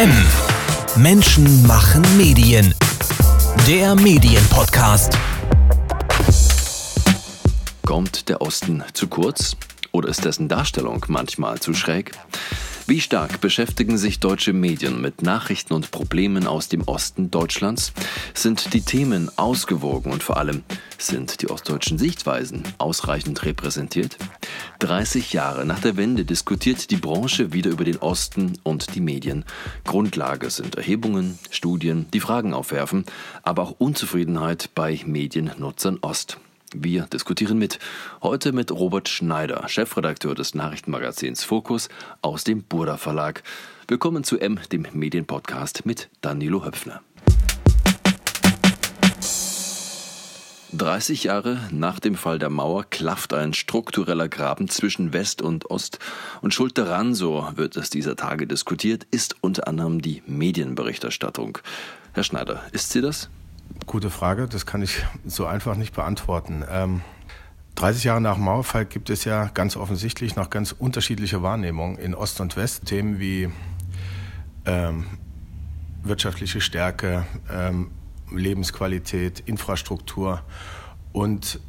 M. Menschen machen Medien. Der Medienpodcast. Kommt der Osten zu kurz? Oder ist dessen Darstellung manchmal zu schräg? Wie stark beschäftigen sich deutsche Medien mit Nachrichten und Problemen aus dem Osten Deutschlands? Sind die Themen ausgewogen und vor allem sind die ostdeutschen Sichtweisen ausreichend repräsentiert? 30 Jahre nach der Wende diskutiert die Branche wieder über den Osten und die Medien. Grundlage sind Erhebungen, Studien, die Fragen aufwerfen, aber auch Unzufriedenheit bei Mediennutzern Ost. Wir diskutieren mit. Heute mit Robert Schneider, Chefredakteur des Nachrichtenmagazins Fokus aus dem Burda Verlag. Willkommen zu M, dem Medienpodcast mit Danilo Höpfner. 30 Jahre nach dem Fall der Mauer klafft ein struktureller Graben zwischen West und Ost. Und schuld daran, so wird es dieser Tage diskutiert, ist unter anderem die Medienberichterstattung. Herr Schneider, ist sie das? Gute Frage, das kann ich so einfach nicht beantworten. Ähm, 30 Jahre nach Mauerfall gibt es ja ganz offensichtlich noch ganz unterschiedliche Wahrnehmungen in Ost und West. Themen wie ähm, wirtschaftliche Stärke, ähm, Lebensqualität, Infrastruktur und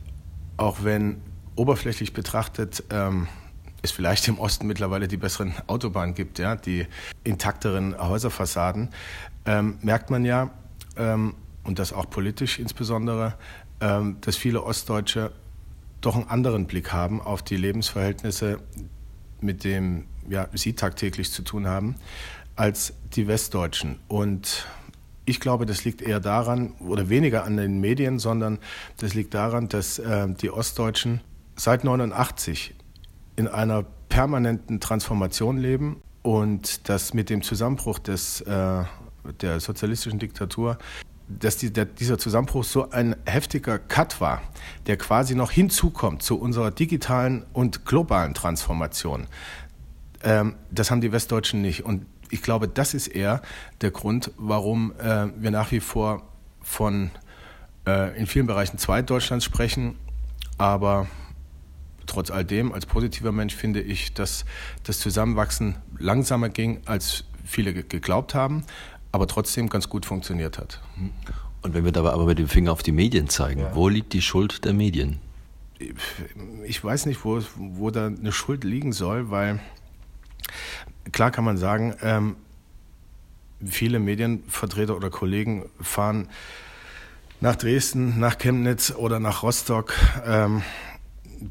auch wenn oberflächlich betrachtet ähm, es vielleicht im Osten mittlerweile die besseren Autobahnen gibt, ja, die intakteren Häuserfassaden, ähm, merkt man ja, ähm, und das auch politisch insbesondere, ähm, dass viele Ostdeutsche doch einen anderen Blick haben auf die Lebensverhältnisse, mit dem ja, sie tagtäglich zu tun haben, als die Westdeutschen. Und ich glaube, das liegt eher daran, oder weniger an den Medien, sondern das liegt daran, dass äh, die Ostdeutschen seit 89 in einer permanenten Transformation leben und dass mit dem Zusammenbruch des, äh, der sozialistischen Diktatur dass die, der, dieser Zusammenbruch so ein heftiger Cut war, der quasi noch hinzukommt zu unserer digitalen und globalen Transformation. Ähm, das haben die Westdeutschen nicht. Und ich glaube, das ist eher der Grund, warum äh, wir nach wie vor von äh, in vielen Bereichen Zweitdeutschlands sprechen. Aber trotz all dem, als positiver Mensch finde ich, dass das Zusammenwachsen langsamer ging, als viele geglaubt haben aber trotzdem ganz gut funktioniert hat. Und wenn wir dabei aber mit dem Finger auf die Medien zeigen, ja. wo liegt die Schuld der Medien? Ich weiß nicht, wo, wo da eine Schuld liegen soll, weil klar kann man sagen, ähm, viele Medienvertreter oder Kollegen fahren nach Dresden, nach Chemnitz oder nach Rostock, ähm,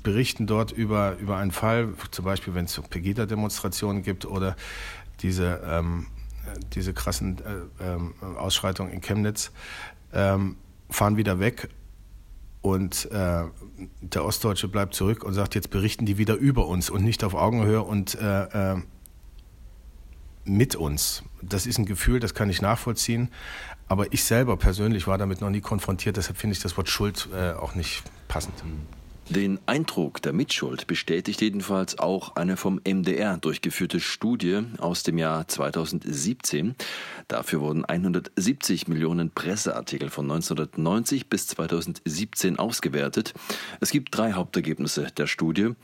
berichten dort über, über einen Fall, zum Beispiel wenn es Pegida-Demonstrationen gibt oder diese ähm, diese krassen äh, ähm, Ausschreitungen in Chemnitz, ähm, fahren wieder weg und äh, der Ostdeutsche bleibt zurück und sagt, jetzt berichten die wieder über uns und nicht auf Augenhöhe und äh, äh, mit uns. Das ist ein Gefühl, das kann ich nachvollziehen. Aber ich selber persönlich war damit noch nie konfrontiert, deshalb finde ich das Wort Schuld äh, auch nicht passend. Mhm. Den Eindruck der Mitschuld bestätigt jedenfalls auch eine vom MDR durchgeführte Studie aus dem Jahr 2017. Dafür wurden 170 Millionen Presseartikel von 1990 bis 2017 ausgewertet. Es gibt drei Hauptergebnisse der Studie.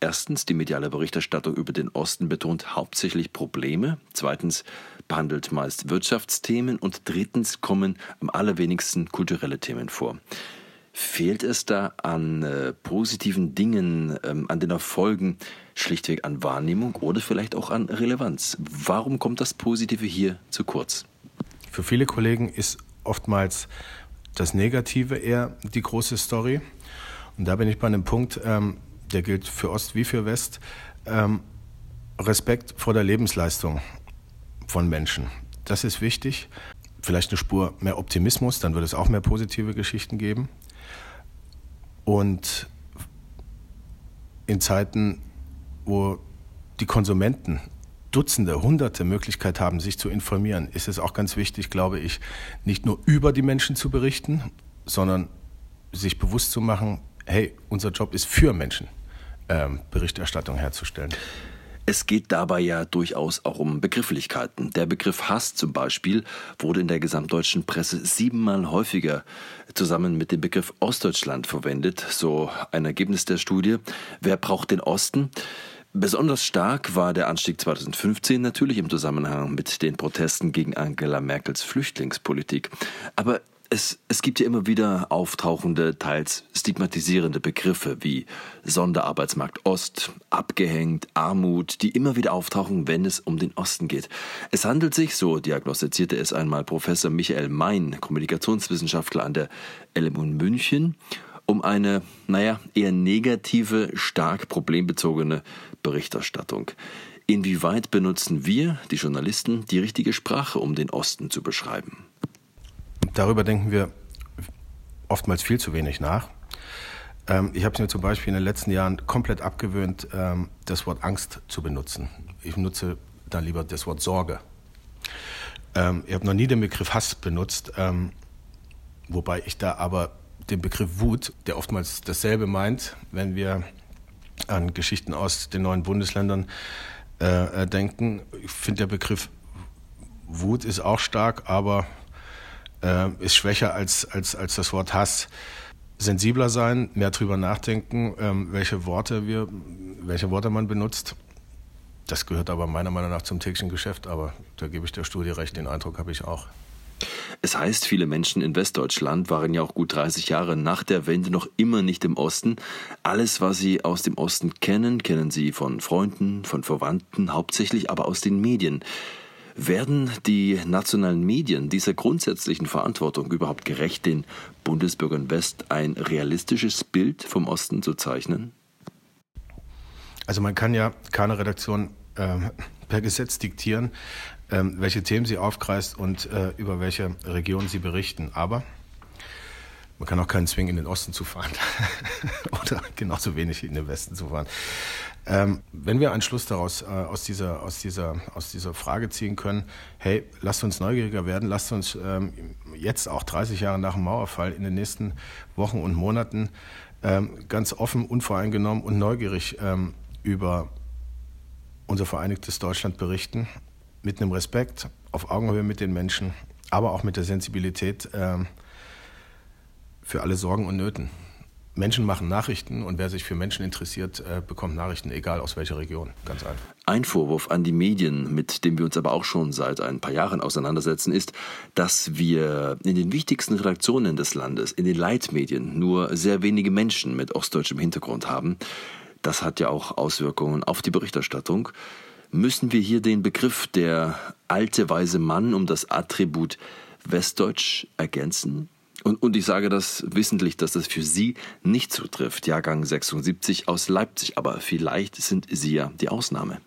Erstens, die mediale Berichterstattung über den Osten betont hauptsächlich Probleme. Zweitens, behandelt meist Wirtschaftsthemen. Und drittens kommen am allerwenigsten kulturelle Themen vor. Fehlt es da an äh, positiven Dingen, ähm, an den Erfolgen, schlichtweg an Wahrnehmung oder vielleicht auch an Relevanz? Warum kommt das Positive hier zu kurz? Für viele Kollegen ist oftmals das Negative eher die große Story. Und da bin ich bei einem Punkt, ähm, der gilt für Ost wie für West. Ähm, Respekt vor der Lebensleistung von Menschen. Das ist wichtig. Vielleicht eine Spur mehr Optimismus, dann wird es auch mehr positive Geschichten geben. Und in Zeiten, wo die Konsumenten Dutzende, Hunderte Möglichkeiten haben, sich zu informieren, ist es auch ganz wichtig, glaube ich, nicht nur über die Menschen zu berichten, sondern sich bewusst zu machen, hey, unser Job ist für Menschen, ähm, Berichterstattung herzustellen. Es geht dabei ja durchaus auch um Begrifflichkeiten. Der Begriff Hass zum Beispiel wurde in der gesamtdeutschen Presse siebenmal häufiger zusammen mit dem Begriff Ostdeutschland verwendet. So ein Ergebnis der Studie. Wer braucht den Osten? Besonders stark war der Anstieg 2015 natürlich im Zusammenhang mit den Protesten gegen Angela Merkels Flüchtlingspolitik. Aber es, es gibt ja immer wieder auftauchende, teils stigmatisierende Begriffe wie Sonderarbeitsmarkt Ost, abgehängt, Armut, die immer wieder auftauchen, wenn es um den Osten geht. Es handelt sich, so diagnostizierte es einmal Professor Michael Mein, Kommunikationswissenschaftler an der LMU München, um eine, naja, eher negative, stark problembezogene Berichterstattung. Inwieweit benutzen wir, die Journalisten, die richtige Sprache, um den Osten zu beschreiben? Darüber denken wir oftmals viel zu wenig nach. Ähm, ich habe es mir zum Beispiel in den letzten Jahren komplett abgewöhnt, ähm, das Wort Angst zu benutzen. Ich nutze dann lieber das Wort Sorge. Ähm, ich habe noch nie den Begriff Hass benutzt, wobei ich da aber den Begriff Wut, der oftmals dasselbe meint, wenn wir an Geschichten aus den neuen Bundesländern äh, äh, denken. Ich finde, der Begriff Wut ist auch stark, aber äh, ist schwächer als, als, als das Wort Hass. Sensibler sein, mehr drüber nachdenken, ähm, welche Worte wir, welche Worte man benutzt. Das gehört aber meiner Meinung nach zum täglichen Geschäft, aber da gebe ich der Studie recht, den Eindruck habe ich auch. Es heißt, viele Menschen in Westdeutschland waren ja auch gut 30 Jahre nach der Wende noch immer nicht im Osten. Alles, was sie aus dem Osten kennen, kennen sie von Freunden, von Verwandten, hauptsächlich aber aus den Medien. Werden die nationalen Medien dieser grundsätzlichen Verantwortung überhaupt gerecht, den Bundesbürgern West ein realistisches Bild vom Osten zu zeichnen? Also man kann ja keine Redaktion äh, per Gesetz diktieren, ähm, welche Themen sie aufkreist und äh, über welche Region sie berichten. Aber man kann auch keinen zwingen, in den Osten zu fahren oder genauso wenig in den Westen zu fahren. Ähm, wenn wir einen Schluss daraus äh, aus, dieser, aus, dieser, aus dieser Frage ziehen können, hey, lasst uns neugieriger werden, lasst uns ähm, jetzt auch 30 Jahre nach dem Mauerfall in den nächsten Wochen und Monaten ähm, ganz offen, unvoreingenommen und neugierig ähm, über unser vereinigtes Deutschland berichten mit einem Respekt, auf Augenhöhe mit den Menschen, aber auch mit der Sensibilität äh, für alle Sorgen und Nöten. Menschen machen Nachrichten und wer sich für Menschen interessiert, äh, bekommt Nachrichten, egal aus welcher Region. Ganz einfach. Ein Vorwurf an die Medien, mit dem wir uns aber auch schon seit ein paar Jahren auseinandersetzen, ist, dass wir in den wichtigsten Redaktionen des Landes, in den Leitmedien, nur sehr wenige Menschen mit ostdeutschem Hintergrund haben. Das hat ja auch Auswirkungen auf die Berichterstattung müssen wir hier den Begriff der alte weise Mann um das Attribut Westdeutsch ergänzen? Und, und ich sage das wissentlich, dass das für Sie nicht zutrifft, Jahrgang 76 aus Leipzig, aber vielleicht sind Sie ja die Ausnahme.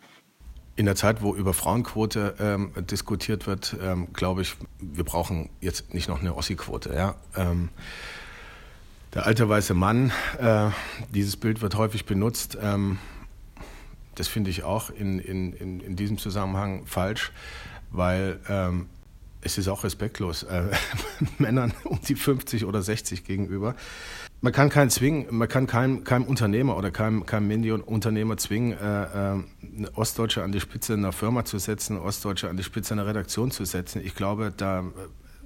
In der Zeit, wo über Frauenquote ähm, diskutiert wird, ähm, glaube ich, wir brauchen jetzt nicht noch eine Ossi-Quote. Ja? Ähm, der alte weiße Mann, äh, dieses Bild wird häufig benutzt. Ähm, das finde ich auch in, in, in, in, diesem Zusammenhang falsch, weil ähm, es ist auch respektlos äh, Männern um die 50 oder 60 gegenüber. Man kann keinen zwingen, man kann keinem, keinem Unternehmer oder keinem, keinem Mediunternehmer zwingen, äh, äh, Ostdeutsche an die Spitze einer Firma zu setzen, Ostdeutsche an die Spitze einer Redaktion zu setzen. Ich glaube, da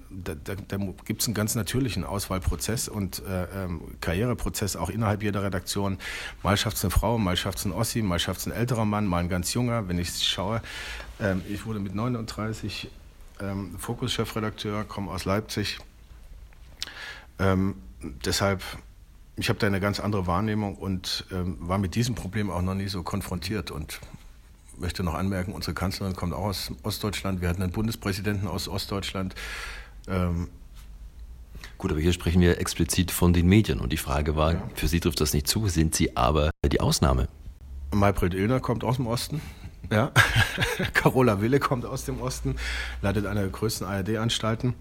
da, da, da gibt es einen ganz natürlichen Auswahlprozess und äh, ähm, Karriereprozess auch innerhalb jeder Redaktion. Mal schafft es eine Frau, mal schafft es ein Ossi, mal schafft es ein älterer Mann, mal ein ganz junger. Wenn ich schaue, ähm, ich wurde mit 39 ähm, Fokus-Chefredakteur, komme aus Leipzig. Ähm, deshalb, ich habe da eine ganz andere Wahrnehmung und ähm, war mit diesem Problem auch noch nie so konfrontiert und möchte noch anmerken, unsere Kanzlerin kommt auch aus Ostdeutschland. Wir hatten einen Bundespräsidenten aus Ostdeutschland. Ähm, Gut, aber hier sprechen wir explizit von den Medien und die Frage war, ja. für Sie trifft das nicht zu, sind Sie aber die Ausnahme? Maybrit Illner kommt aus dem Osten. Ja. Carola Wille kommt aus dem Osten, leitet eine der größten ARD-Anstalten.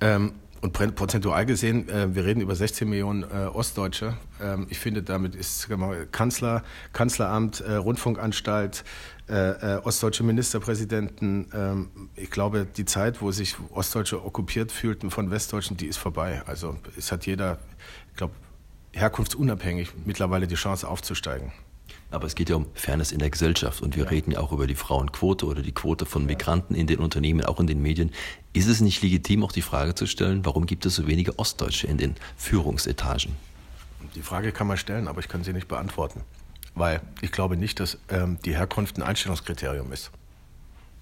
Ähm, und prozentual gesehen, äh, wir reden über 16 Millionen äh, Ostdeutsche. Ähm, ich finde, damit ist Kanzler, Kanzleramt, äh, Rundfunkanstalt, äh, äh, ostdeutsche Ministerpräsidenten. Ähm, ich glaube, die Zeit, wo sich Ostdeutsche okkupiert fühlten von Westdeutschen, die ist vorbei. Also es hat jeder, ich glaube, herkunftsunabhängig mittlerweile die Chance aufzusteigen. Aber es geht ja um Fairness in der Gesellschaft und wir ja. reden ja auch über die Frauenquote oder die Quote von Migranten in den Unternehmen, auch in den Medien. Ist es nicht legitim, auch die Frage zu stellen, warum gibt es so wenige Ostdeutsche in den Führungsetagen? Die Frage kann man stellen, aber ich kann sie nicht beantworten. Weil ich glaube nicht, dass ähm, die Herkunft ein Einstellungskriterium ist.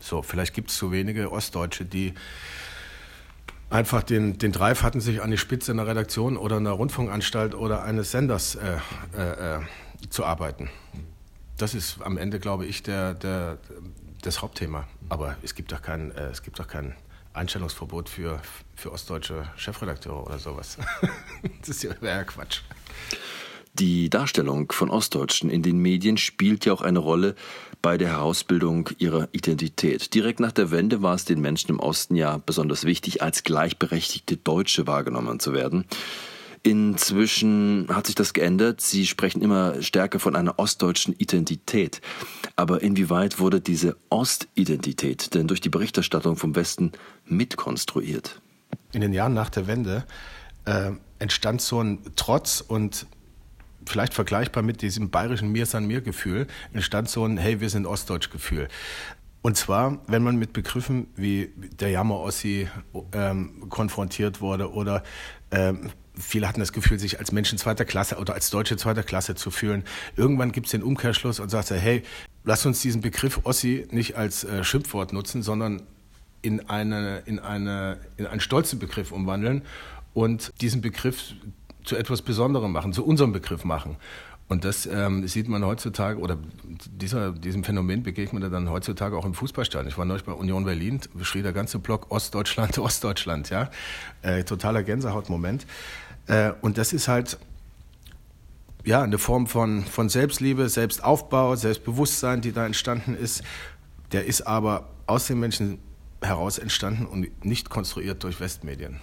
So, vielleicht gibt es zu wenige Ostdeutsche, die einfach den, den Drive hatten, sich an die Spitze einer Redaktion oder einer Rundfunkanstalt oder eines Senders äh, äh, äh, zu arbeiten. Das ist am Ende, glaube ich, der, der, das Hauptthema. Aber es gibt doch kein, äh, es gibt doch kein Einstellungsverbot für, für ostdeutsche Chefredakteure oder sowas. das ist ja Quatsch. Die Darstellung von Ostdeutschen in den Medien spielt ja auch eine Rolle bei der Herausbildung ihrer Identität. Direkt nach der Wende war es den Menschen im Osten ja besonders wichtig, als gleichberechtigte Deutsche wahrgenommen zu werden. Inzwischen hat sich das geändert. Sie sprechen immer stärker von einer ostdeutschen Identität. Aber inwieweit wurde diese Ostidentität denn durch die Berichterstattung vom Westen mitkonstruiert? In den Jahren nach der Wende äh, entstand so ein Trotz und vielleicht vergleichbar mit diesem bayerischen Mir san mir Gefühl, entstand so ein Hey, wir sind Ostdeutsch Gefühl. Und zwar, wenn man mit Begriffen wie der Jammer-Ossi ähm, konfrontiert wurde oder ähm, viele hatten das Gefühl, sich als Menschen zweiter Klasse oder als Deutsche zweiter Klasse zu fühlen. Irgendwann gibt es den Umkehrschluss und sagt, hey, lass uns diesen Begriff Ossi nicht als äh, Schimpfwort nutzen, sondern in, eine, in, eine, in einen stolzen Begriff umwandeln und diesen Begriff zu etwas Besonderem machen, zu unserem Begriff machen. Und das ähm, sieht man heutzutage, oder dieser, diesem Phänomen begegnet man dann heutzutage auch im Fußballstadion. Ich war neulich bei Union Berlin, schrie der ganze Block Ostdeutschland, Ostdeutschland, ja. Äh, totaler Gänsehautmoment. Äh, und das ist halt, ja, eine Form von, von Selbstliebe, Selbstaufbau, Selbstbewusstsein, die da entstanden ist. Der ist aber aus den Menschen heraus entstanden und nicht konstruiert durch Westmedien,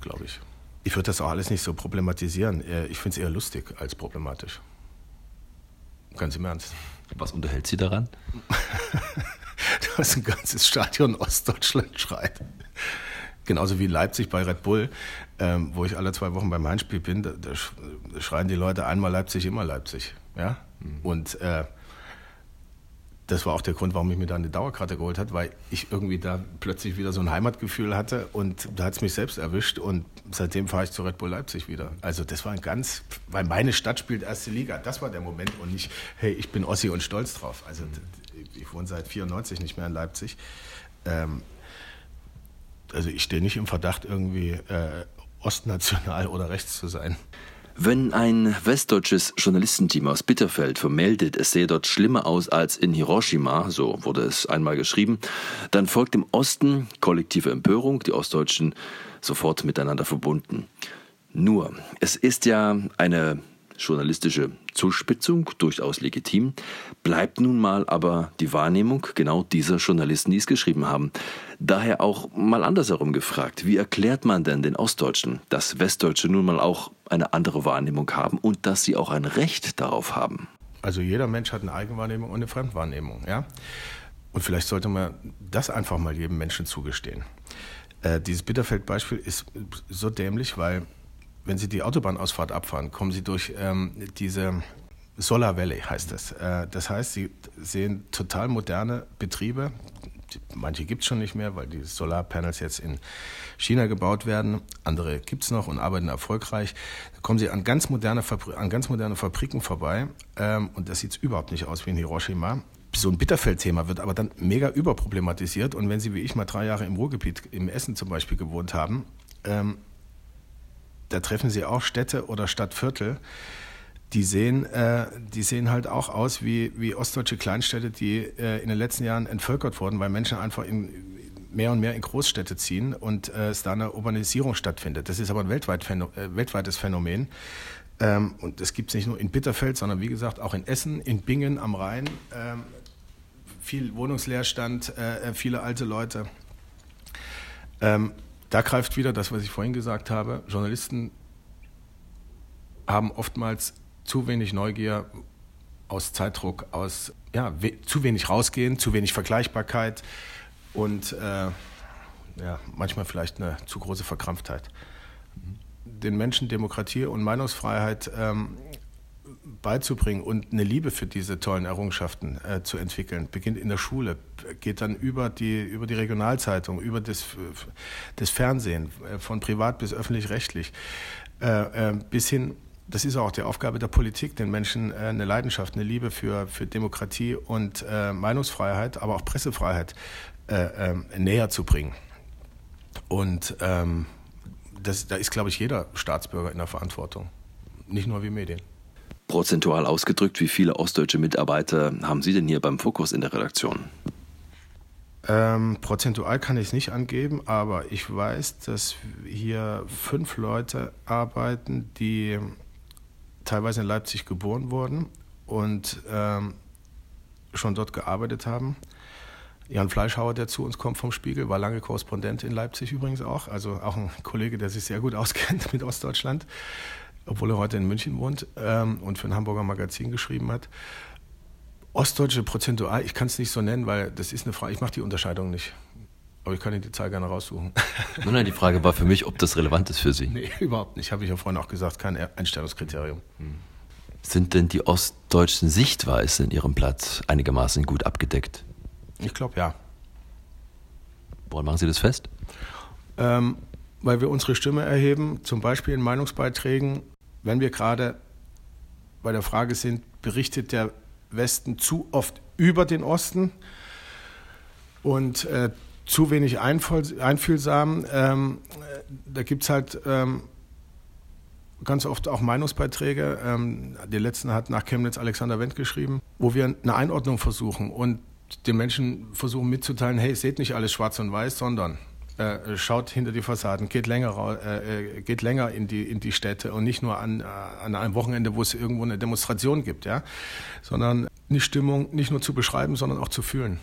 glaube ich. Ich würde das auch alles nicht so problematisieren. Äh, ich finde es eher lustig als problematisch. Ganz im Ernst. Was unterhält Sie daran? Dass ein ganzes Stadion Ostdeutschland schreit. Genauso wie Leipzig bei Red Bull, ähm, wo ich alle zwei Wochen beim Heimspiel bin, da, da, schreien die Leute einmal Leipzig, immer Leipzig. Ja? Mhm. Und äh, das war auch der Grund, warum ich mir da eine Dauerkarte geholt habe, weil ich irgendwie da plötzlich wieder so ein Heimatgefühl hatte und da hat es mich selbst erwischt und seitdem fahre ich zu Red Bull Leipzig wieder. Also das war ein ganz, weil meine Stadt spielt erste Liga, das war der Moment und nicht, hey, ich bin Ossi und stolz drauf. Also ich wohne seit 94 nicht mehr in Leipzig. Ähm, also ich stehe nicht im Verdacht, irgendwie äh, ostnational oder rechts zu sein. Wenn ein westdeutsches Journalistenteam aus Bitterfeld vermeldet, es sehe dort schlimmer aus als in Hiroshima, so wurde es einmal geschrieben, dann folgt im Osten kollektive Empörung, die Ostdeutschen sofort miteinander verbunden. Nur, es ist ja eine journalistische Zuspitzung, durchaus legitim, bleibt nun mal aber die Wahrnehmung genau dieser Journalisten, die es geschrieben haben. Daher auch mal andersherum gefragt, wie erklärt man denn den Ostdeutschen, dass Westdeutsche nun mal auch eine andere Wahrnehmung haben und dass sie auch ein Recht darauf haben? Also jeder Mensch hat eine Eigenwahrnehmung und eine Fremdwahrnehmung, ja? Und vielleicht sollte man das einfach mal jedem Menschen zugestehen. Äh, dieses Bitterfeld-Beispiel ist so dämlich, weil wenn Sie die Autobahnausfahrt abfahren, kommen Sie durch ähm, diese Solar Valley heißt es. Äh, das heißt, Sie sehen total moderne Betriebe. Manche gibt es schon nicht mehr, weil die Solarpanels jetzt in China gebaut werden. Andere gibt es noch und arbeiten erfolgreich. Da kommen Sie an ganz moderne, Fabri an ganz moderne Fabriken vorbei ähm, und das sieht überhaupt nicht aus wie in Hiroshima. So ein Bitterfeld-Thema wird aber dann mega überproblematisiert und wenn Sie wie ich mal drei Jahre im Ruhrgebiet, im Essen zum Beispiel gewohnt haben, ähm, da treffen Sie auch Städte oder Stadtviertel, die sehen, äh, die sehen halt auch aus wie, wie ostdeutsche Kleinstädte, die äh, in den letzten Jahren entvölkert wurden, weil Menschen einfach in, mehr und mehr in Großstädte ziehen und äh, es da eine Urbanisierung stattfindet. Das ist aber ein weltweit Phänomen, äh, weltweites Phänomen. Ähm, und das gibt es nicht nur in Bitterfeld, sondern wie gesagt auch in Essen, in Bingen am Rhein. Ähm, viel Wohnungsleerstand, äh, viele alte Leute. Ähm, da greift wieder das, was ich vorhin gesagt habe. Journalisten haben oftmals zu wenig Neugier aus Zeitdruck, aus ja, we zu wenig rausgehen, zu wenig Vergleichbarkeit und äh, ja, manchmal vielleicht eine zu große Verkrampftheit. Den Menschen Demokratie und Meinungsfreiheit ähm, beizubringen und eine Liebe für diese tollen Errungenschaften äh, zu entwickeln, beginnt in der Schule, geht dann über die, über die Regionalzeitung, über das, das Fernsehen, äh, von privat bis öffentlich-rechtlich, äh, äh, bis hin das ist auch die Aufgabe der Politik, den Menschen äh, eine Leidenschaft, eine Liebe für, für Demokratie und äh, Meinungsfreiheit, aber auch Pressefreiheit äh, ähm, näher zu bringen. Und ähm, das, da ist, glaube ich, jeder Staatsbürger in der Verantwortung, nicht nur wie Medien. Prozentual ausgedrückt, wie viele ostdeutsche Mitarbeiter haben Sie denn hier beim Fokus in der Redaktion? Ähm, prozentual kann ich es nicht angeben, aber ich weiß, dass hier fünf Leute arbeiten, die teilweise in Leipzig geboren wurden und ähm, schon dort gearbeitet haben. Jan Fleischhauer, der zu uns kommt vom Spiegel, war lange Korrespondent in Leipzig übrigens auch, also auch ein Kollege, der sich sehr gut auskennt mit Ostdeutschland, obwohl er heute in München wohnt ähm, und für ein Hamburger Magazin geschrieben hat. Ostdeutsche prozentual, ich kann es nicht so nennen, weil das ist eine Frage, ich mache die Unterscheidung nicht. Aber ich kann Ihnen die Zahl gerne raussuchen. Nein, nein, die Frage war für mich, ob das relevant ist für Sie. Nee, überhaupt nicht. Habe ich ja vorhin auch gesagt, kein Einstellungskriterium. Sind denn die ostdeutschen Sichtweisen in Ihrem Blatt einigermaßen gut abgedeckt? Ich glaube ja. Woran machen Sie das fest? Ähm, weil wir unsere Stimme erheben, zum Beispiel in Meinungsbeiträgen, wenn wir gerade bei der Frage sind, berichtet der Westen zu oft über den Osten und äh, zu wenig einfühlsam. Ähm, da gibt es halt ähm, ganz oft auch Meinungsbeiträge. Ähm, die letzten hat nach Chemnitz Alexander Wendt geschrieben, wo wir eine Einordnung versuchen und den Menschen versuchen mitzuteilen, hey, seht nicht alles schwarz und weiß, sondern äh, schaut hinter die Fassaden, geht länger, äh, geht länger in die, in die Städte und nicht nur an, äh, an einem Wochenende, wo es irgendwo eine Demonstration gibt, ja, sondern die Stimmung nicht nur zu beschreiben, sondern auch zu fühlen.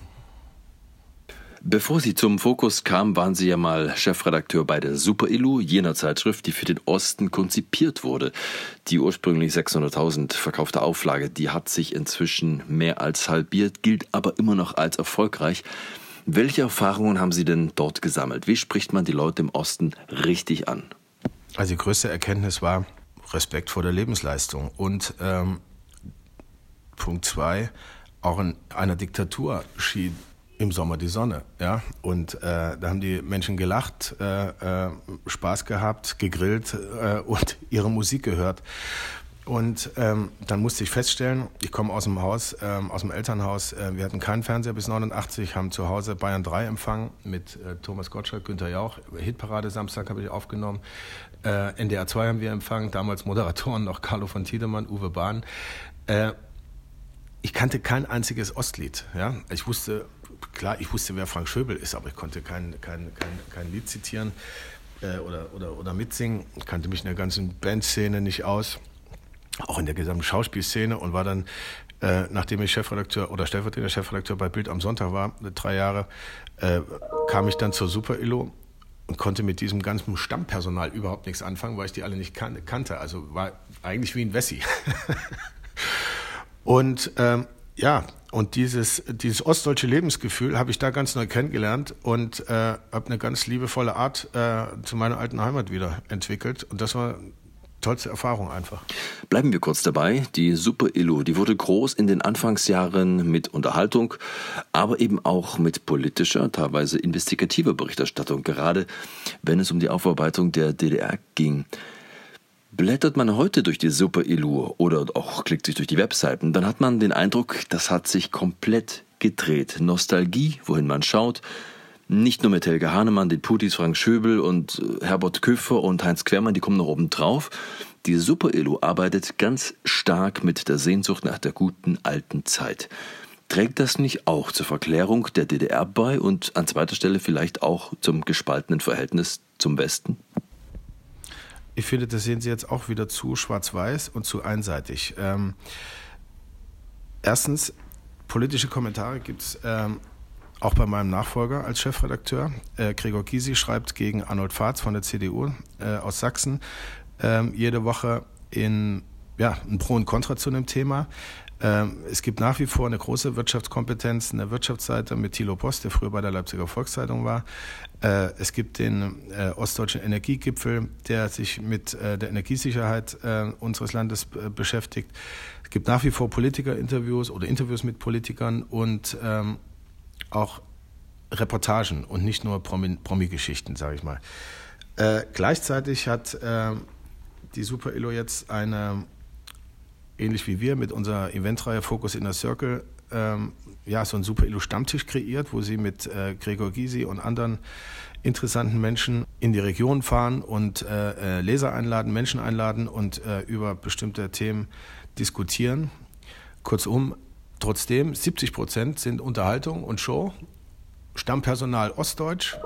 Bevor Sie zum Fokus kamen, waren Sie ja mal Chefredakteur bei der Super Illu, jener Zeitschrift, die für den Osten konzipiert wurde. Die ursprünglich 600.000 verkaufte Auflage, die hat sich inzwischen mehr als halbiert, gilt aber immer noch als erfolgreich. Welche Erfahrungen haben Sie denn dort gesammelt? Wie spricht man die Leute im Osten richtig an? Also die größte Erkenntnis war Respekt vor der Lebensleistung und ähm, Punkt zwei, auch in einer Diktatur schien im Sommer die Sonne, ja. Und äh, da haben die Menschen gelacht, äh, äh, Spaß gehabt, gegrillt äh, und ihre Musik gehört. Und ähm, dann musste ich feststellen, ich komme aus dem Haus, ähm, aus dem Elternhaus. Äh, wir hatten keinen Fernseher bis 89, haben zu Hause Bayern 3 empfangen mit äh, Thomas Gottschalk, Günther Jauch. Hitparade Samstag habe ich aufgenommen. Äh, NDR 2 haben wir empfangen, damals Moderatoren noch Carlo von Tiedemann, Uwe Bahn. Äh, ich kannte kein einziges Ostlied. Ja? Ich wusste, klar, ich wusste, wer Frank Schöbel ist, aber ich konnte kein, kein, kein, kein Lied zitieren äh, oder, oder, oder mitsingen. Ich kannte mich in der ganzen Bandszene nicht aus auch in der gesamten Schauspielszene und war dann, äh, nachdem ich Chefredakteur oder stellvertretender Chefredakteur bei Bild am Sonntag war, drei Jahre, äh, kam ich dann zur Super Illo und konnte mit diesem ganzen Stammpersonal überhaupt nichts anfangen, weil ich die alle nicht kan kannte. Also war eigentlich wie ein Wessi. und ähm, ja, und dieses, dieses ostdeutsche Lebensgefühl habe ich da ganz neu kennengelernt und äh, habe eine ganz liebevolle Art äh, zu meiner alten Heimat wieder entwickelt. Und das war tollste Erfahrung einfach. Bleiben wir kurz dabei. Die Super Illu, die wurde groß in den Anfangsjahren mit Unterhaltung, aber eben auch mit politischer, teilweise investigativer Berichterstattung, gerade wenn es um die Aufarbeitung der DDR ging. Blättert man heute durch die Super Illu oder auch klickt sich durch die Webseiten, dann hat man den Eindruck, das hat sich komplett gedreht. Nostalgie, wohin man schaut, nicht nur mit Helge Hahnemann, den Putis, Frank Schöbel und äh, Herbert Küffer und Heinz Quermann, die kommen noch oben drauf. Die Super-Illu arbeitet ganz stark mit der Sehnsucht nach der guten alten Zeit. Trägt das nicht auch zur Verklärung der DDR bei und an zweiter Stelle vielleicht auch zum gespaltenen Verhältnis zum Westen? Ich finde, das sehen Sie jetzt auch wieder zu schwarz-weiß und zu einseitig. Ähm, erstens, politische Kommentare gibt es ähm, auch bei meinem Nachfolger als Chefredakteur. Äh, Gregor Gysi schreibt gegen Arnold Fahrz von der CDU äh, aus Sachsen ähm, jede Woche in ja, ein Pro und Contra zu einem Thema. Ähm, es gibt nach wie vor eine große Wirtschaftskompetenz in der Wirtschaftsseite mit Thilo Post, der früher bei der Leipziger Volkszeitung war. Äh, es gibt den äh, Ostdeutschen Energiegipfel, der sich mit äh, der Energiesicherheit äh, unseres Landes äh, beschäftigt. Es gibt nach wie vor Politikerinterviews oder Interviews mit Politikern und ähm, auch Reportagen und nicht nur Promi-Geschichten, sage ich mal. Äh, gleichzeitig hat äh, die Super Illo jetzt eine, ähnlich wie wir mit unserer Eventreihe Focus Inner Circle, ähm, ja, so einen Super Illo Stammtisch kreiert, wo sie mit äh, Gregor Gysi und anderen interessanten Menschen in die Region fahren und äh, äh, Leser einladen, Menschen einladen und äh, über bestimmte Themen diskutieren. Kurzum, trotzdem 70 Prozent sind Unterhaltung und Show, Stammpersonal Ostdeutsch,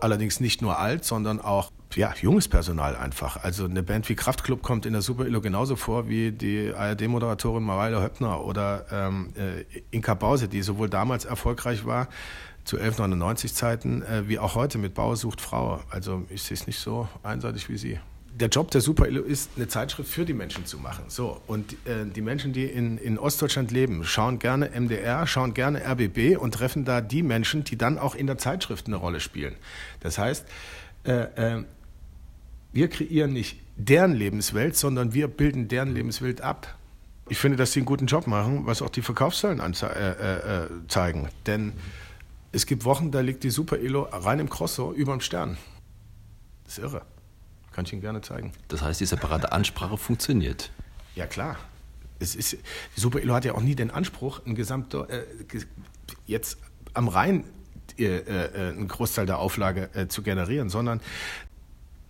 allerdings nicht nur alt, sondern auch ja, junges Personal einfach. Also eine Band wie Kraftklub kommt in der Super Illo genauso vor wie die ARD-Moderatorin Mareile Höppner oder ähm, äh, Inka Bause, die sowohl damals erfolgreich war, zu 1199 Zeiten, äh, wie auch heute mit Bauer sucht Frau. Also ich sehe es nicht so einseitig wie Sie. Der Job der Super Illo ist, eine Zeitschrift für die Menschen zu machen. So, und äh, die Menschen, die in, in Ostdeutschland leben, schauen gerne MDR, schauen gerne RBB und treffen da die Menschen, die dann auch in der Zeitschrift eine Rolle spielen. Das heißt, äh, äh wir kreieren nicht deren Lebenswelt, sondern wir bilden deren Lebenswelt ab. Ich finde, dass sie einen guten Job machen, was auch die Verkaufszahlen äh, äh, äh, zeigen. Denn es gibt Wochen, da liegt die Super Elo rein im Crosso über dem Stern. Das ist irre. Kann ich Ihnen gerne zeigen. Das heißt, die separate Ansprache funktioniert. Ja, klar. Es ist, die Super Elo hat ja auch nie den Anspruch, ein Gesamt, äh, jetzt am Rhein äh, äh, einen Großteil der Auflage äh, zu generieren, sondern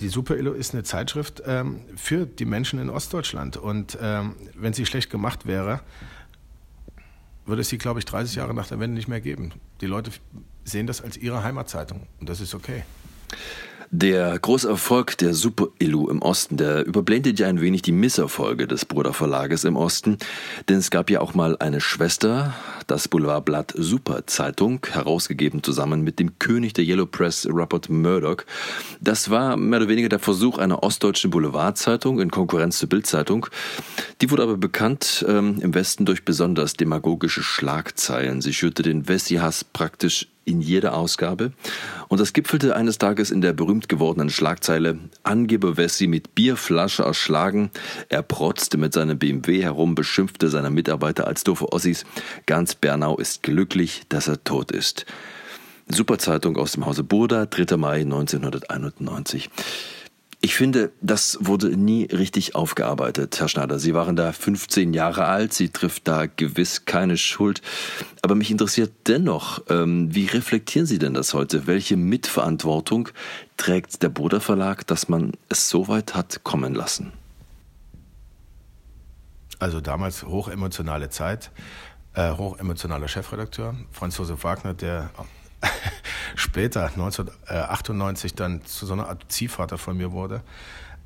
die Super Illo ist eine Zeitschrift ähm, für die Menschen in Ostdeutschland. Und ähm, wenn sie schlecht gemacht wäre, würde es sie, glaube ich, 30 Jahre nach der Wende nicht mehr geben. Die Leute sehen das als ihre Heimatzeitung und das ist okay. Der große Erfolg der Super-Illu im Osten, der überblendet ja ein wenig die Misserfolge des Bruderverlages im Osten, denn es gab ja auch mal eine Schwester, das Boulevardblatt Super Zeitung, herausgegeben zusammen mit dem König der Yellow Press, Rupert Murdoch. Das war mehr oder weniger der Versuch einer ostdeutschen Boulevardzeitung in Konkurrenz zur Bildzeitung. Die wurde aber bekannt ähm, im Westen durch besonders demagogische Schlagzeilen. Sie schürte den Wessi-Hass praktisch in jeder Ausgabe. Und das gipfelte eines Tages in der berühmt gewordenen Schlagzeile Angeber Wessi mit Bierflasche erschlagen. Er protzte mit seinem BMW herum, beschimpfte seine Mitarbeiter als doofe Ossis. Ganz Bernau ist glücklich, dass er tot ist. Superzeitung aus dem Hause Burda, 3. Mai 1991. Ich finde, das wurde nie richtig aufgearbeitet, Herr Schneider. Sie waren da 15 Jahre alt, Sie trifft da gewiss keine Schuld. Aber mich interessiert dennoch, ähm, wie reflektieren Sie denn das heute? Welche Mitverantwortung trägt der Bruder Verlag, dass man es so weit hat kommen lassen? Also damals hochemotionale Zeit, äh, hochemotionaler Chefredakteur, Franz Josef Wagner, der später, 1998, dann zu so einer Art Ziehvater von mir wurde,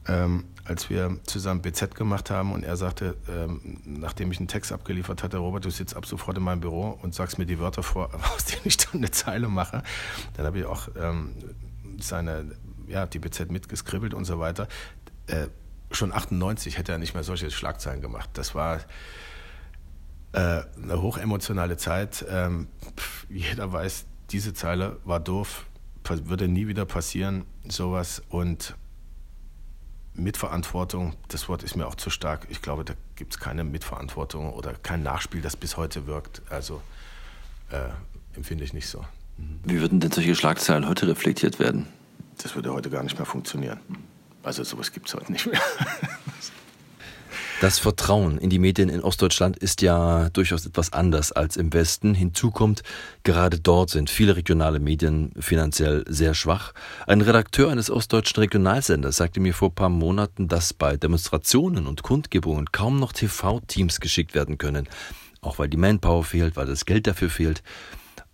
ähm, als wir zusammen BZ gemacht haben und er sagte, ähm, nachdem ich einen Text abgeliefert hatte, Robert, du sitzt ab sofort in meinem Büro und sagst mir die Wörter vor, aus denen ich dann eine Zeile mache. Dann habe ich auch ähm, seine, ja, die BZ mitgeskribbelt und so weiter. Äh, schon 98 hätte er nicht mehr solche Schlagzeilen gemacht. Das war äh, eine hochemotionale Zeit. Ähm, jeder weiß, diese Zeile war doof, würde nie wieder passieren, sowas. Und Mitverantwortung, das Wort ist mir auch zu stark. Ich glaube, da gibt es keine Mitverantwortung oder kein Nachspiel, das bis heute wirkt. Also äh, empfinde ich nicht so. Wie würden denn solche Schlagzeilen heute reflektiert werden? Das würde heute gar nicht mehr funktionieren. Also sowas gibt es heute nicht mehr. Das Vertrauen in die Medien in Ostdeutschland ist ja durchaus etwas anders als im Westen. Hinzu kommt, gerade dort sind viele regionale Medien finanziell sehr schwach. Ein Redakteur eines ostdeutschen Regionalsenders sagte mir vor ein paar Monaten, dass bei Demonstrationen und Kundgebungen kaum noch TV-Teams geschickt werden können. Auch weil die Manpower fehlt, weil das Geld dafür fehlt.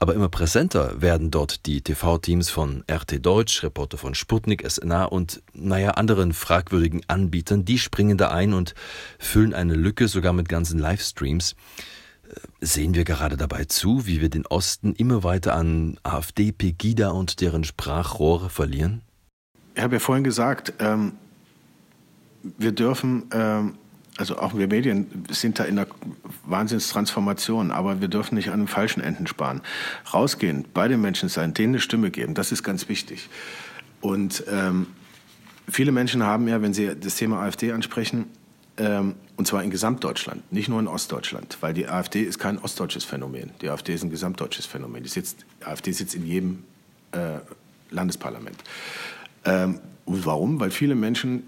Aber immer präsenter werden dort die TV-Teams von RT Deutsch, Reporter von Sputnik, SNA und, naja, anderen fragwürdigen Anbietern. Die springen da ein und füllen eine Lücke, sogar mit ganzen Livestreams. Äh, sehen wir gerade dabei zu, wie wir den Osten immer weiter an AfD, Pegida und deren Sprachrohre verlieren? Ich habe ja vorhin gesagt, ähm, wir dürfen ähm, also auch wir Medien sind da in einer Wahnsinnstransformation, aber wir dürfen nicht an den falschen Enden sparen. Rausgehen, bei den Menschen sein, denen eine Stimme geben, das ist ganz wichtig. Und ähm, viele Menschen haben ja, wenn sie das Thema AfD ansprechen, ähm, und zwar in Gesamtdeutschland, nicht nur in Ostdeutschland, weil die AfD ist kein ostdeutsches Phänomen. Die AfD ist ein gesamtdeutsches Phänomen. Die sitzt, die AfD sitzt in jedem äh, Landesparlament. Ähm, und warum? Weil viele Menschen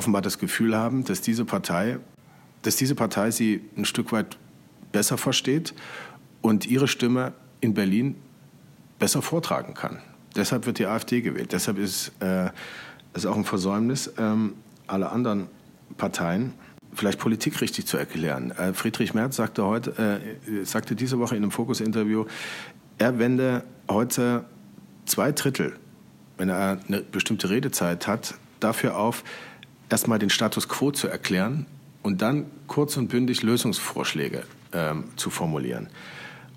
offenbar das Gefühl haben, dass diese Partei, dass diese Partei sie ein Stück weit besser versteht und ihre Stimme in Berlin besser vortragen kann. Deshalb wird die AfD gewählt. Deshalb ist äh, es auch ein Versäumnis ähm, aller anderen Parteien, vielleicht Politik richtig zu erklären. Äh, Friedrich Merz sagte heute, äh, sagte diese Woche in einem Fokus-Interview, er wende heute zwei Drittel, wenn er eine bestimmte Redezeit hat, dafür auf, erstmal den Status quo zu erklären und dann kurz und bündig Lösungsvorschläge ähm, zu formulieren.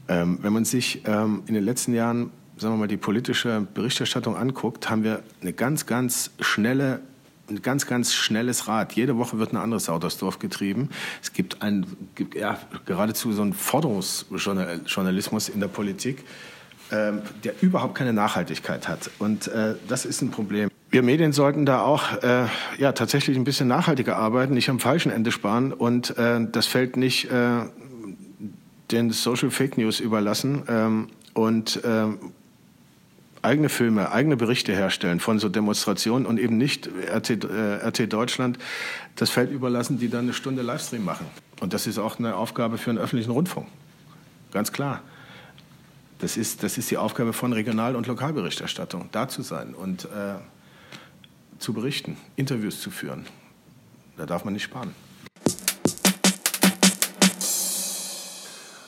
Ähm, wenn man sich ähm, in den letzten Jahren sagen wir mal, die politische Berichterstattung anguckt, haben wir eine ganz, ganz schnelle ein ganz, ganz schnelles Rad. Jede Woche wird ein anderes Sau durchs Dorf getrieben. Es gibt, ein, ja, geradezu so einen Forderungsjournalismus in der Politik, äh, der überhaupt keine Nachhaltigkeit hat. Und äh, das ist ein Problem. Wir Medien sollten da auch äh, ja, tatsächlich ein bisschen nachhaltiger arbeiten, nicht am falschen Ende sparen und äh, das Feld nicht äh, den Social Fake News überlassen ähm, und ähm, eigene Filme, eigene Berichte herstellen von so Demonstrationen und eben nicht RT, äh, RT Deutschland das Feld überlassen, die dann eine Stunde Livestream machen. Und das ist auch eine Aufgabe für einen öffentlichen Rundfunk. Ganz klar. Das ist, das ist die Aufgabe von Regional- und Lokalberichterstattung, da zu sein und äh, zu berichten, Interviews zu führen. Da darf man nicht sparen.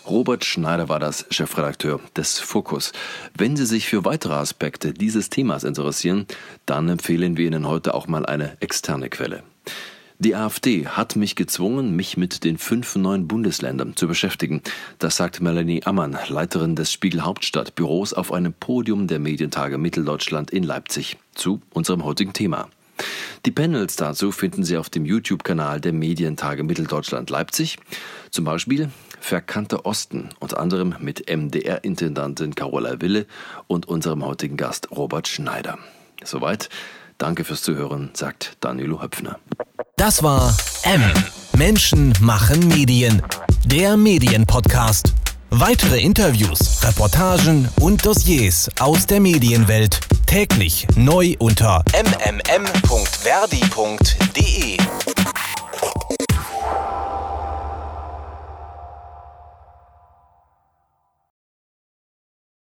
Robert Schneider war das Chefredakteur des Fokus. Wenn Sie sich für weitere Aspekte dieses Themas interessieren, dann empfehlen wir Ihnen heute auch mal eine externe Quelle. Die AfD hat mich gezwungen, mich mit den fünf neuen Bundesländern zu beschäftigen. Das sagt Melanie Ammann, Leiterin des Spiegel Hauptstadtbüros, auf einem Podium der Medientage Mitteldeutschland in Leipzig zu unserem heutigen Thema. Die Panels dazu finden Sie auf dem YouTube-Kanal der Medientage Mitteldeutschland Leipzig. Zum Beispiel Verkannte Osten, unter anderem mit MDR-Intendantin Carola Wille und unserem heutigen Gast Robert Schneider. Soweit. Danke fürs Zuhören, sagt Danilo Höpfner. Das war M. Menschen machen Medien. Der Medienpodcast. Weitere Interviews, Reportagen und Dossiers aus der Medienwelt täglich neu unter mmm.verdi.de.